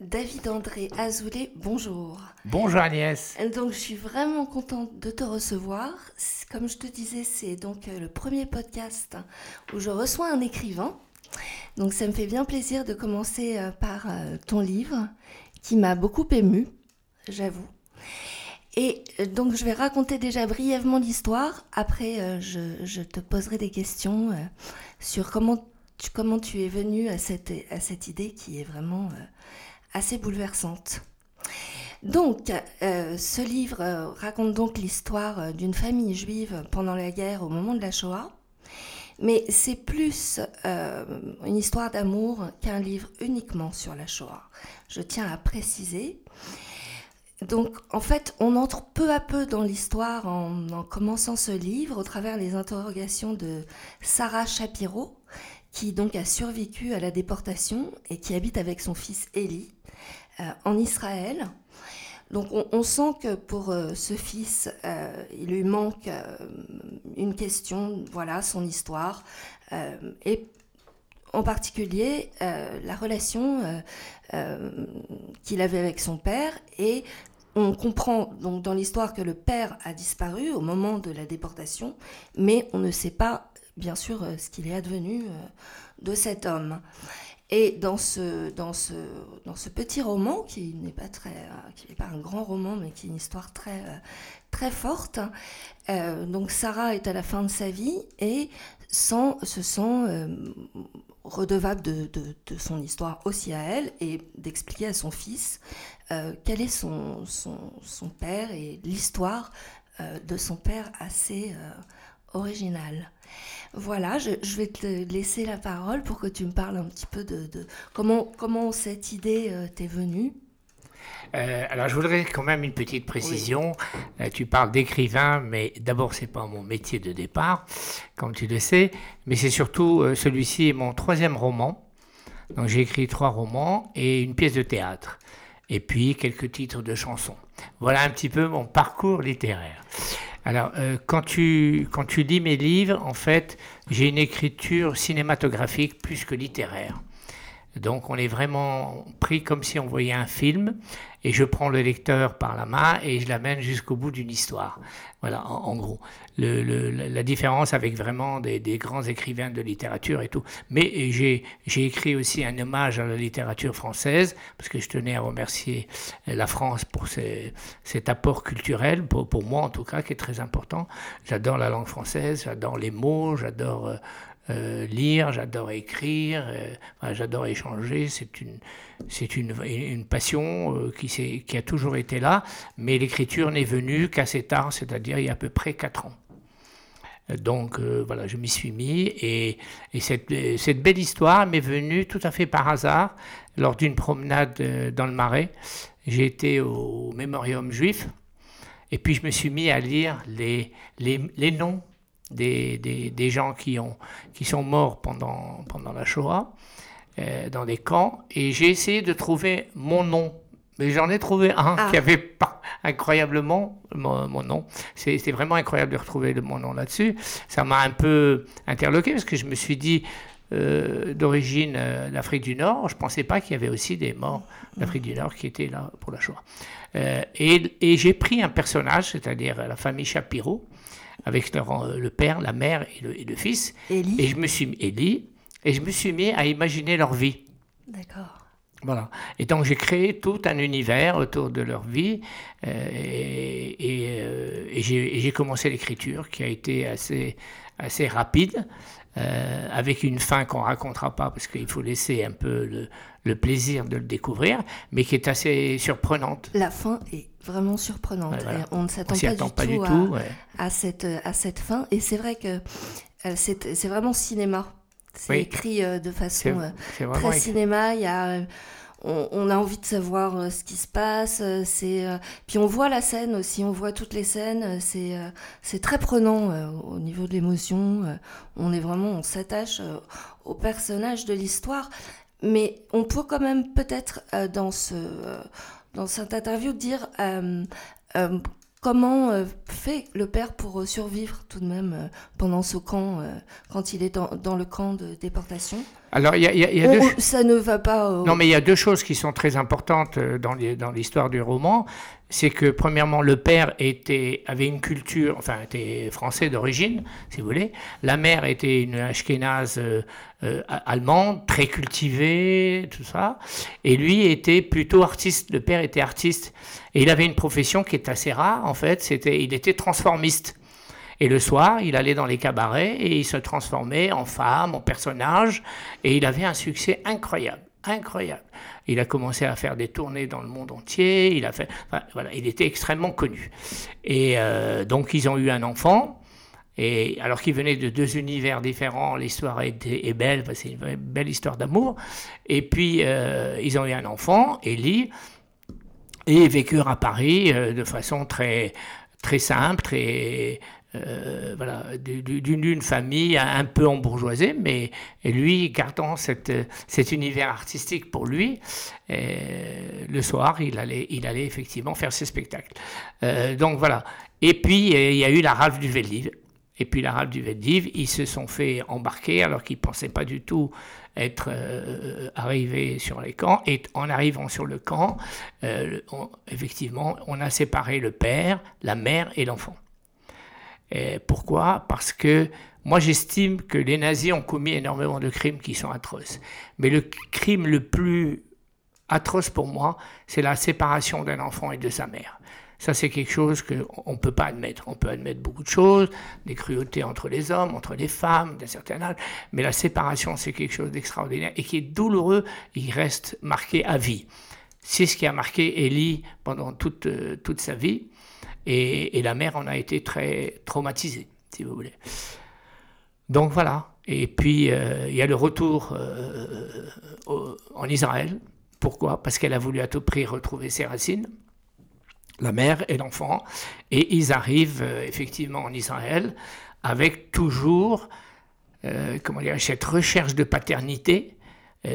David André Azoulay, bonjour. Bonjour Agnès. Donc je suis vraiment contente de te recevoir. Comme je te disais, c'est donc euh, le premier podcast où je reçois un écrivain. Donc ça me fait bien plaisir de commencer euh, par euh, ton livre qui m'a beaucoup ému, j'avoue. Et donc je vais raconter déjà brièvement l'histoire. Après, je, te poserai des questions sur comment tu, comment tu es venu à cette, à cette idée qui est vraiment assez bouleversante. Donc, euh, ce livre euh, raconte donc l'histoire euh, d'une famille juive pendant la guerre au moment de la Shoah. Mais c'est plus une histoire d'amour qu'un livre uniquement sur la Shoah. Je tiens à préciser. Donc, en fait, on entre peu à peu dans l'histoire en, en, commençant ce livre au travers des interrogations de Sarah Shapiro, qui donc a survécu à la déportation et qui habite avec son fils Eli euh, en Israël. Donc on, sent que pour euh, ce fils, euh, il lui manque une question, voilà, son histoire, et en particulier la relation qu'il avait avec son père. Et on comprend donc dans l'histoire que le père a disparu au moment de la déportation, mais on ne sait pas, bien sûr, ce qu'il est advenu de cet homme. Et dans ce, dans ce, dans ce petit roman, qui n'est pas, très, euh, qui n'est pas un grand roman, mais qui est une histoire très, euh, très forte, euh, donc Sarah est à la fin de sa vie et se sent redevable de, de, de, son histoire aussi à elle et d'expliquer à son fils quel est son, son, son père et l'histoire de son père assez originale. Voilà, je, vais te laisser la parole pour que tu me parles un petit peu de, comment, comment cette idée euh, t'est venue. Euh, alors, je voudrais quand même une petite précision. Euh, tu parles d'écrivain, mais d'abord, c'est pas mon métier de départ, comme tu le sais, mais c'est surtout celui-ci est mon troisième roman. Donc, j'ai écrit trois romans et une pièce de théâtre, et puis quelques titres de chansons. Voilà un petit peu mon parcours littéraire. Alors, euh, quand, tu, quand tu lis mes livres, en fait, j'ai une écriture cinématographique plus que littéraire. Donc, on est vraiment pris comme si on voyait un film et je prends le lecteur par la main et je l'amène jusqu'au bout d'une histoire. Voilà, en, gros. La différence avec vraiment des, grands écrivains de littérature et tout. Mais j'ai écrit aussi un hommage à la littérature française, parce que je tenais à remercier la France pour cet apport culturel, pour, pour, moi en tout cas, qui est très important. J'adore la langue française, j'adore les mots, j'adore... Euh, euh, lire, j'adore écrire, euh, j'adore échanger. C'est une, c'est une, une, passion euh, qui, qui a toujours été là, mais l'écriture n'est venue qu'assez tard, c'est-à-dire il y a à peu près 4 ans. Donc voilà, je m'y suis mis et, et cette, cette, belle histoire m'est venue tout à fait par hasard lors d'une promenade dans le Marais. J'ai été au Mémorium juif et puis je me suis mis à lire les, les, les noms des, des, des, gens qui, ont, qui sont morts pendant, pendant la Shoah, euh, dans des camps, et j'ai essayé de trouver mon nom. Mais j'en ai trouvé un ah. qui avait pas incroyablement mon, mon nom. C'était vraiment incroyable de retrouver le, mon nom là-dessus. Ça m'a un peu interloqué parce que je me suis dit, euh, d'origine euh, d'Afrique du Nord, je ne pensais pas qu'il y avait aussi des morts d'Afrique du Nord qui étaient là pour la Shoah. Euh, et, et j'ai pris un personnage, c'est-à-dire la famille Shapiro, avec euh, le père, la mère et le, fils. Et je me suis Élie, et je me suis mis à imaginer leur vie. D'accord. Voilà. Et donc j'ai créé tout un univers autour de leur vie euh, et, euh, et, j'ai commencé l'écriture qui a été assez, assez rapide. avec une fin qu'on racontera pas parce qu'il faut laisser un peu le, le, plaisir de le découvrir, mais qui est assez surprenante. La fin est vraiment surprenante. on ne s'attend pas, du tout, à, cette, à cette fin. Et c'est vrai que euh, c'est vraiment cinéma. C'est écrit euh, de façon euh, très cinéma. Il y a, on, a envie de savoir ce qui se passe. c'est puis on voit la scène aussi. On voit toutes les scènes. C'est c'est très prenant au niveau de l'émotion. on est vraiment, on s'attache au personnage de l'histoire. Mais on peut quand même peut-être dans ce dans cette interview dire euh, euh, comment euh, fait le père pour survivre tout de même pendant ce camp, quand il est dans, le camp de déportation? Alors, il y a, y a- il y a deux... Ça ne va pas. au- Non, mais il y a deux choses qui sont très importantes euh, dans l'histoire du roman. C'est que, premièrement, le père était, avait une culture, enfin, était français d'origine, si vous voulez. La mère était une ashkénaze euh, euh, allemande, très cultivée, tout ça. Et lui était plutôt artiste. Le père était artiste. Et il avait une profession qui est assez rare, en fait. C'était, il était transformiste. Et le soir, il allait dans les cabarets et il se transformait en femme, en personnage. Et il avait un succès incroyable, incroyable. Il a commencé à faire des tournées dans le monde entier. Il a fait, voilà, il était extrêmement connu. Et euh, donc ils ont eu un enfant. Et alors qu'ils venaient de deux univers différents, l'histoire est, belle, c'est une belle histoire d'amour. Et puis euh, ils ont eu un enfant, Ellie, et ils vécurent à Paris euh, de façon très très simple, très euh, voilà, du- du- d'une famille un peu embourgeoisée, mais lui gardant cet univers artistique pour lui, le soir, il allait, il allait effectivement faire ses spectacles. Euh, donc voilà. Et puis il y a eu la rave du Veldiv. Et puis la rave du Veldiv, ils se sont fait embarquer alors qu'ils ne pensaient pas du tout être euh, arrivés sur les camps. Et en arrivant sur le camp, effectivement, on a séparé le père, la mère et l'enfant. Et pourquoi? Parce que moi j'estime que les nazis ont commis énormément de crimes qui sont atroces. Mais le crime le plus atroce pour moi, c'est la séparation d'un enfant et de sa mère. Ça, c'est quelque chose qu'on ne peut pas admettre. On peut admettre beaucoup de choses, des cruautés entre les hommes, entre les femmes, d'un certain âge, mais la séparation, c'est quelque chose d'extraordinaire et qui est douloureux, il reste marqué à vie. C'est ce qui a marqué Ellie pendant toute, euh, toute sa vie, et, la mère en a été très traumatisée, si vous voulez. Donc voilà. Et puis, euh, il y a le retour euh, en Israël. Pourquoi? Parce qu'elle a voulu à tout prix retrouver ses racines, la mère et l'enfant. Et ils arrivent euh, effectivement en Israël avec toujours, comment dire, cette recherche de paternité.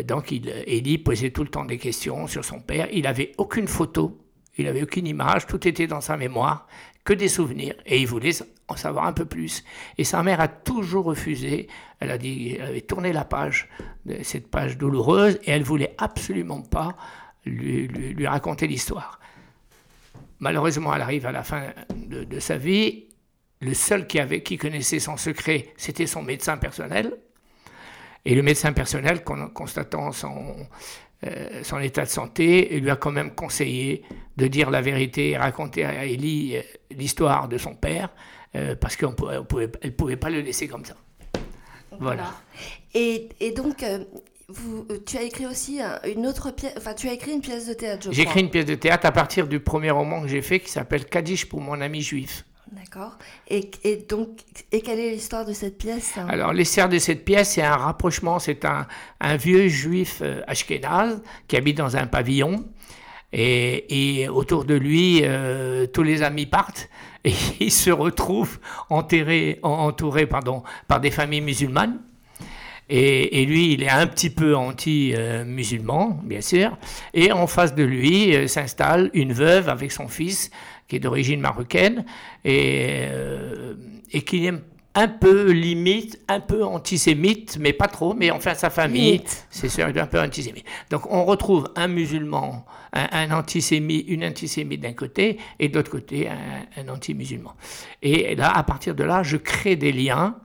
Donc, il, posait tout le temps des questions sur son père. Il n'avait aucune photo, il n'avait aucune image, tout était dans sa mémoire, que des souvenirs. Et il voulait en savoir un peu plus. Et sa mère a toujours refusé. Elle a dit, elle avait tourné la page, de cette page douloureuse, et elle voulait absolument pas lui, raconter l'histoire. Malheureusement, elle arrive à la fin de, sa vie. Le seul qui, avait, qui connaissait son secret, c'était son médecin personnel. Et le médecin personnel, con- constatant son, euh, son état de santé, lui a quand même conseillé de dire la vérité et raconter à Ellie euh, l'histoire de son père, euh, parce qu'elle ne pouvait, pouvait pas le laisser comme ça. Voilà. Et, et donc, euh, vous, tu as écrit aussi un- une autre pièce. Enfin, tu as écrit une pièce de théâtre, je J'ai écrit une pièce de théâtre à partir du premier roman que j'ai fait qui s'appelle Kaddish pour mon ami juif. D'accord. Et, donc, et quelle est l'histoire de cette pièce hein? Alors, l'essai de cette pièce, c'est un rapprochement. C'est un, vieux juif euh, ashkénaze qui habite dans un pavillon. Et, autour de lui, euh, tous les amis partent et il se retrouve enterré, en- entouré pardon, par des familles musulmanes. Et, et lui, il est un petit peu anti-musulman, bien sûr. Et en face de lui euh, s'installe une veuve avec son fils, qui est d'origine marocaine, et, euh, et qui est un peu limite, un peu antisémite, mais pas trop, mais enfin sa famille, c'est sûr, un peu antisémite. Donc on retrouve un musulman, un, un antisémite, une antisémite d'un côté, et de l'autre côté, un, un anti-musulman. Et là, à partir de là, je crée des liens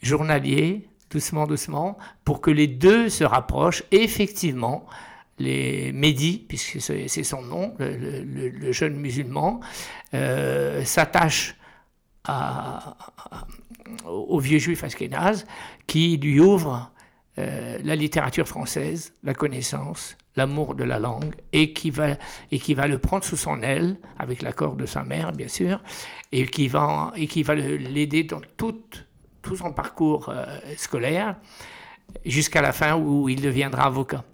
journaliers, doucement, doucement, pour que les deux se rapprochent. Et effectivement, les Mehdi, puisque c'est son nom, le, jeune musulman, euh, s'attache au vieux juif ashkénaze qui lui ouvre euh, la littérature française, la connaissance, l'amour de la langue, et qui, va, et qui va le prendre sous son aile, avec l'accord de sa mère, bien sûr, et qui va, et qui va l'aider dans tout son parcours euh, scolaire, jusqu'à la fin où il deviendra avocat.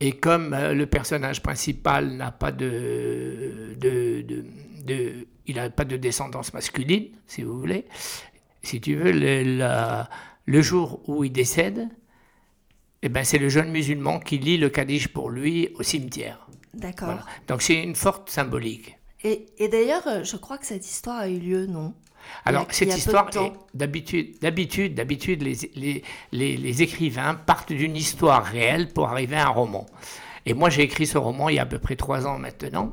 Et comme euh, le personnage principal n'a pas de, de, de- de- il n'a pas de descendance masculine, si vous voulez, si tu veux, le, la- le jour où il décède, eh ben, c'est le jeune musulman qui lit le Kaddish pour lui au cimetière. D'accord. Voilà. Donc c'est une forte symbolique. Et, et d'ailleurs, je crois que cette histoire a eu lieu, non? Alors, cette histoire, d'habitude, d'habitude, d'habitude, les, les, les, les, écrivains partent d'une histoire réelle pour arriver à un roman. Et moi, j'ai écrit ce roman il y a à peu près trois ans maintenant.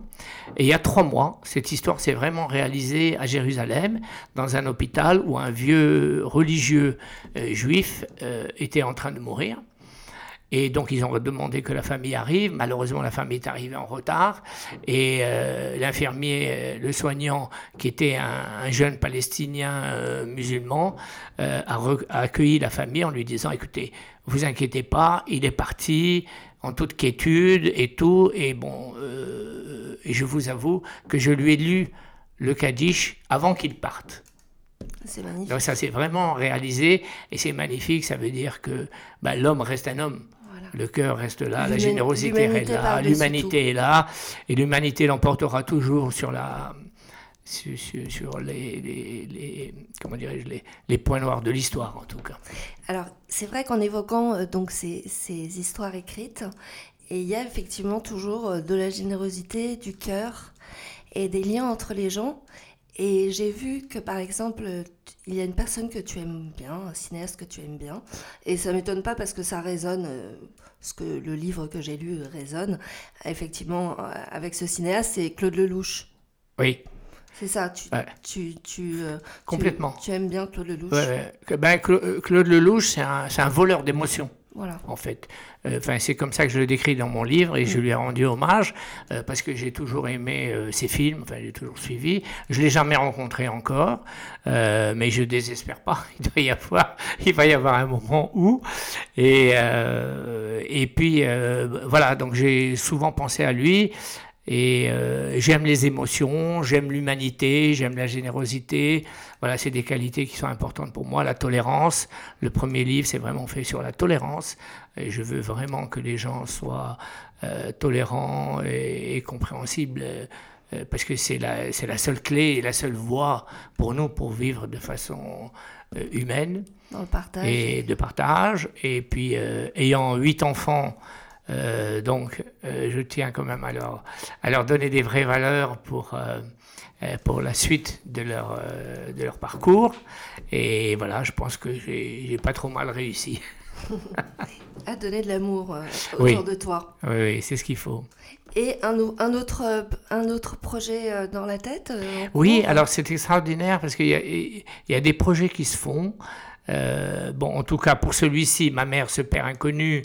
Et il y a trois mois, cette histoire s'est vraiment réalisée à Jérusalem, dans un hôpital où un vieux religieux euh, juif euh, était en train de mourir. Et donc, ils ont demandé que la famille arrive. Malheureusement, la famille est arrivée en retard. Et euh, l'infirmier, euh, le soignant, qui était un, jeune Palestinien euh, musulman, a, accueilli la famille en lui disant, écoutez, vous inquiétez pas, il est parti en toute quiétude et tout. Et bon, et je vous avoue que je lui ai lu le Kaddish avant qu'il parte. C'est magnifique. Donc ça s'est vraiment réalisé et c'est magnifique. Ça veut dire que bah, l'homme reste un homme. Le cœur reste là, la générosité reste là, l'humanité est là, et l'humanité l'emportera toujours sur la, sur, les, les, comment dirais-je les, les, points noirs de l'histoire en tout cas. Alors c'est vrai qu'en évoquant euh, donc ces, ces, histoires écrites, et il y a effectivement toujours euh, de la générosité, du cœur et des liens entre les gens. Et j'ai vu que par exemple, il y a une personne que tu aimes bien, un cinéaste que tu aimes bien, et ça m'étonne pas parce que ça résonne, euh, ce que le livre que j'ai lu résonne, effectivement, euh, avec ce cinéaste, c'est Claude Lelouch. Oui. C'est ça, tu, tu, tu, euh, Complètement. Tu, aimes bien Claude Lelouch? Ben, Claude Lelouch, c'est un, un voleur d'émotions. Voilà. En fait, euh, enfin c'est comme ça que je le décris dans mon livre et je lui ai rendu hommage euh, parce que j'ai toujours aimé euh, ses films, enfin j'ai toujours suivi. Je l'ai jamais rencontré encore, mais je désespère pas. Il doit y avoir, il va y avoir un moment où et et puis voilà donc j'ai souvent pensé à lui. Et euh, j'aime les émotions, j'aime l'humanité, j'aime la générosité. Voilà, c'est des qualités qui sont importantes pour moi. La tolérance. Le premier livre, c'est vraiment fait sur la tolérance. Et je veux vraiment que les gens soient euh, tolérants et, compréhensibles. Euh, parce que c'est la, c'est la seule clé et la seule voie pour nous pour vivre de façon humaine. Dans le partage. Et de partage. Et puis, ayant huit enfants, euh, donc, euh, je tiens quand même à leur, à leur donner des vraies valeurs pour, euh, pour la suite de leur, de leur parcours. Et voilà, je pense que j'ai pas trop mal réussi. à donner de l'amour autour de toi. Oui, oui c'est ce qu'il faut. Et un, un, autre, un autre projet dans la tête Oui, alors c'est extraordinaire parce qu'il y, y, a des projets qui se font. bon, en tout cas, pour celui-ci, ma mère, ce père inconnu,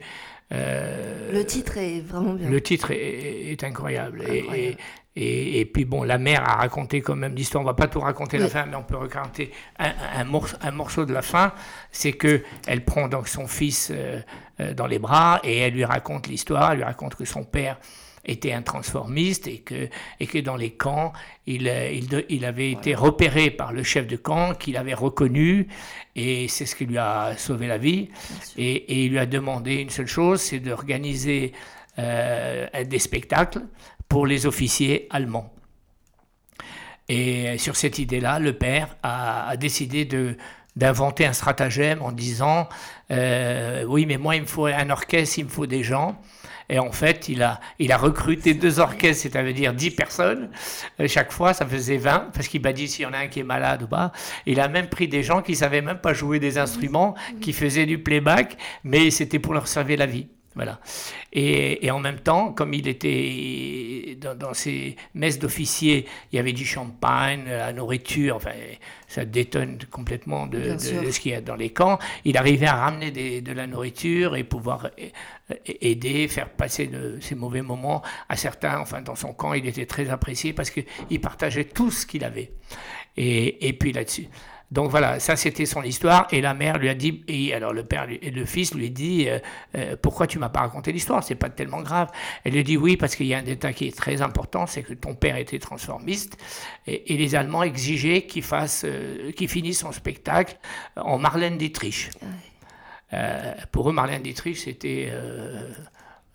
euh, le titre est vraiment bien. Le titre est, incroyable. Et, et, puis bon, la mère a raconté quand même l'histoire. On va pas tout raconter la fin, mais on peut raconter un, un, morceau, un morceau, de la fin. C'est que elle prend donc son fils euh, euh, dans les bras et elle lui raconte l'histoire. Elle lui raconte que son père était un transformiste et que, et que dans les camps, il, il, il avait été repéré par le chef de camp, qu'il avait reconnu, et c'est ce qui lui a sauvé la vie. Et, et, il lui a demandé une seule chose, c'est d'organiser euh, des spectacles pour les officiers allemands. Et sur cette idée-là, le père a, a décidé de, d'inventer un stratagème en disant euh, oui mais moi il me faut un orchestre, il me faut des gens et en fait, il a, il a recruté deux orchestres, c'est-à-dire dix personnes. Chaque fois, ça faisait 20, parce qu'il m'a dit s'il y en a un qui est malade ou pas. Il a même pris des gens qui savaient même pas jouer des instruments, qui faisaient du playback, mais c'était pour leur servir la vie. Voilà. Et, et, en même temps, comme il était dans, dans ses messes d'officiers, il y avait du champagne, la nourriture, enfin, ça détonne complètement de, de, ce qu'il y a dans les camps. Il arrivait à ramener des, de la nourriture et pouvoir aider, faire passer de, ces mauvais moments à certains. Enfin, dans son camp, il était très apprécié parce qu'il partageait tout ce qu'il avait. Et, et puis là-dessus. Donc voilà, ça c'était son histoire. Et la mère lui a dit, et alors le père et le fils lui dit, euh, euh, pourquoi tu m'as pas raconté l'histoire? C'est pas tellement grave. Elle lui dit oui parce qu'il y a un détail qui est très important, c'est que ton père était transformiste et, les Allemands exigeaient qu'il fasse, euh, qu'il finisse son spectacle en Marlène Dietrich. pour eux, Marlène Dietrich c'était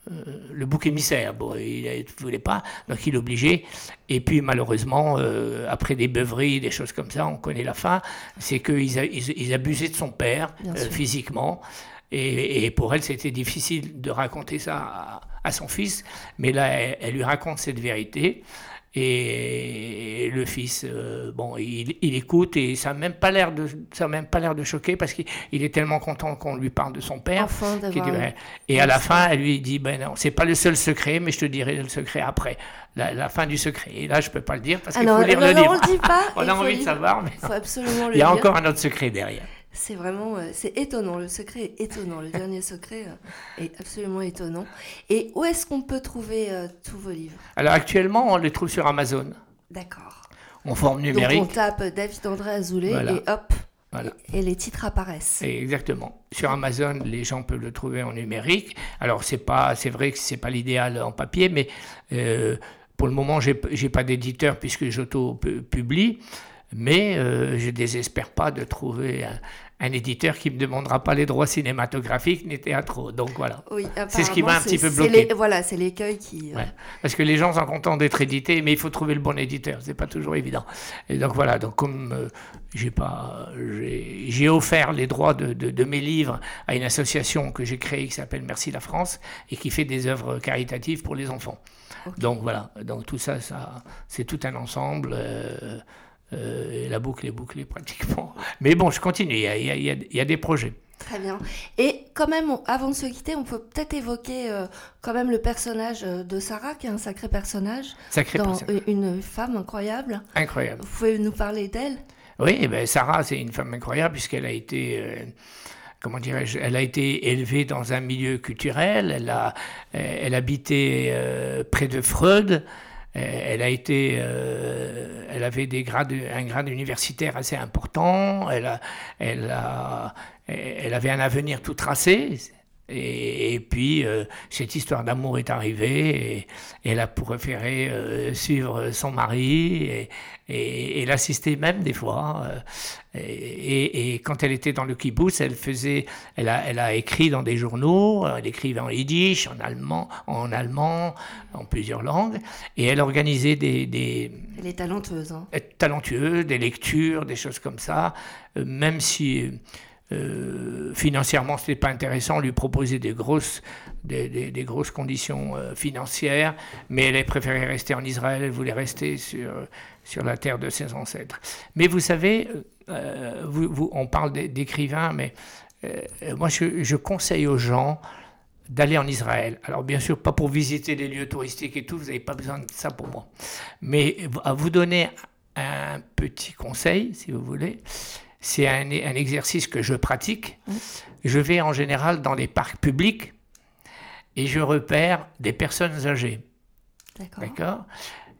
le bouc émissaire. Bon, il ne voulait pas, donc il l'obligeait. Et puis malheureusement, euh, après des beuveries, des choses comme ça, on connaît la fin, c'est qu'ils ils, abusaient de son père euh, physiquement. Et, pour elle, c'était difficile de raconter ça à, son fils. Mais là, elle, lui raconte cette vérité. Et le fils, euh, bon, il, il, écoute et ça n'a même pas l'air de, ça même pas l'air de choquer parce qu'il est tellement content qu'on lui parle de son père. Enfin, et à la fin, elle lui dit, ben non, c'est pas le seul secret, mais je te dirai le secret après, la, fin du secret. Et là, je peux pas le dire parce qu'il faut lire le livre. On le dit pas. on a envie de savoir, mais faut absolument le il y a encore un autre secret derrière. C'est vraiment, euh, c'est étonnant. Le secret est étonnant. Le dernier secret euh, est absolument étonnant. Et où est-ce qu'on peut trouver euh, tous vos livres? Alors actuellement, on les trouve sur Amazon. D'accord. En forme numérique. Donc on tape David André Azoulay et hop. Voilà. Et les titres apparaissent. Exactement. Sur Amazon, les gens peuvent le trouver en numérique. Alors c'est pas, c'est vrai que c'est pas l'idéal en papier, mais pour le moment, j'ai pas d'éditeur puisque j'auto-publie mais euh, je ne désespère pas de trouver un, éditeur qui ne me demandera pas les droits cinématographiques ni théâtraux. Donc voilà. Oui, c'est ce qui m'a un petit peu bloqué. voilà, c'est l'écueil qui. Euh, Parce que les gens sont contents d'être édités, mais il faut trouver le bon éditeur. C'est pas toujours évident. Et donc voilà. Donc comme euh, j'ai pas, j'ai offert les droits de, de, mes livres à une association que j'ai créée qui s'appelle Merci la France et qui fait des œuvres caritatives pour les enfants. Donc voilà. Donc tout ça, ça, c'est tout un ensemble. Euh, la boucle est bouclée pratiquement. Mais bon, je continue, il y a, des projets. Très bien. Et quand même, avant de se quitter, on peut peut-être évoquer euh, quand même le personnage euh, de Sarah, qui est un sacré personnage. Sacré dans personnage. Une femme incroyable. Incroyable. Vous pouvez nous parler d'elle? Oui, eh ben Sarah, c'est une femme incroyable puisqu'elle a été comment dirais-je, elle a été élevée dans un milieu culturel, elle a, elle habitait près de Freud, elle a été, euh, elle avait un grade universitaire assez important. Elle, elle avait un avenir tout tracé. Et, puis, euh, cette histoire d'amour est arrivée et, elle a préféré euh, suivre son mari et, et, l'assister même des fois. Euh, et, quand elle était dans le kibbutz, elle faisait, elle a, elle a écrit dans des journaux, elle écrivait en yiddish, en allemand, en allemand, en plusieurs langues, et elle organisait des... des elle est talentueuse. Hein. Talentueuse, des lectures, des choses comme ça, même si euh, financièrement, ce n'était pas intéressant, lui proposait des grosses, des, grosses conditions euh, financières, mais elle a préféré rester en Israël, elle voulait rester sur, sur la terre de ses ancêtres. Mais vous savez, euh, vous, on parle d'écrivains, mais moi je, conseille aux gens d'aller en Israël. Alors bien sûr, pas pour visiter les lieux touristiques et tout, vous n'avez pas besoin de ça pour moi. Mais à vous donner un petit conseil, si vous voulez, c'est un, exercice que je pratique. Je vais en général dans les parcs publics et je repère des personnes âgées. D'accord.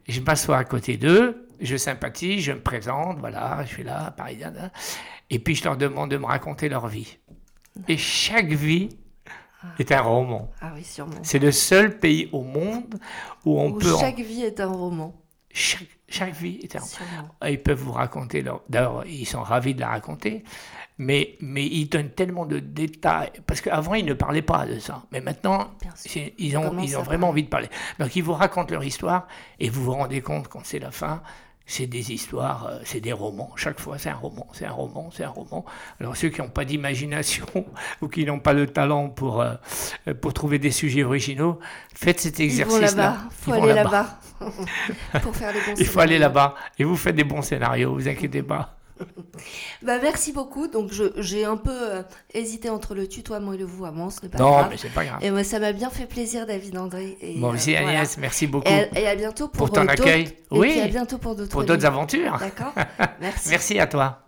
Je m'assois à côté d'eux, je sympathise, je me présente, voilà, je suis là, parisien, et puis je leur demande de me raconter leur vie. Et chaque vie ah. est un roman. Ah oui, sûrement. C'est le seul pays au monde où on peut. Chaque vie est un roman. Chaque, chaque vie est un... Ils peuvent vous raconter leur... D'abord, ils sont ravis de la raconter, mais, mais ils donnent tellement de détails. Parce qu'avant, ils ne parlaient pas de ça. Mais maintenant, ils ont, ils ont vraiment envie de parler. Donc, ils vous racontent leur histoire et vous vous rendez compte quand c'est la fin c'est des histoires, euh, c'est des romans. Chaque fois, c'est un roman, c'est un roman, c'est un roman. Alors ceux qui n'ont pas d'imagination ou qui n'ont pas le talent pour, euh, pour trouver des sujets originaux, faites cet exercice-là. Il faut aller là-bas pour faire des bons Il faut aller là-bas et vous faites des bons scénarios, vous inquiétez pas. Bah, merci beaucoup. Donc, j'ai un peu euh, hésité entre le tutoiement et le vouvoiement. Ce n'est pas non, mais c'est pas grave. Et moi, ça m'a bien fait plaisir, David André. Et, aussi, euh, Agnès, merci beaucoup. Et, à bientôt pour, pour ton accueil. Oui. Et à bientôt pour d'autres Pour d'autres aventures. D'accord. Merci. merci à toi.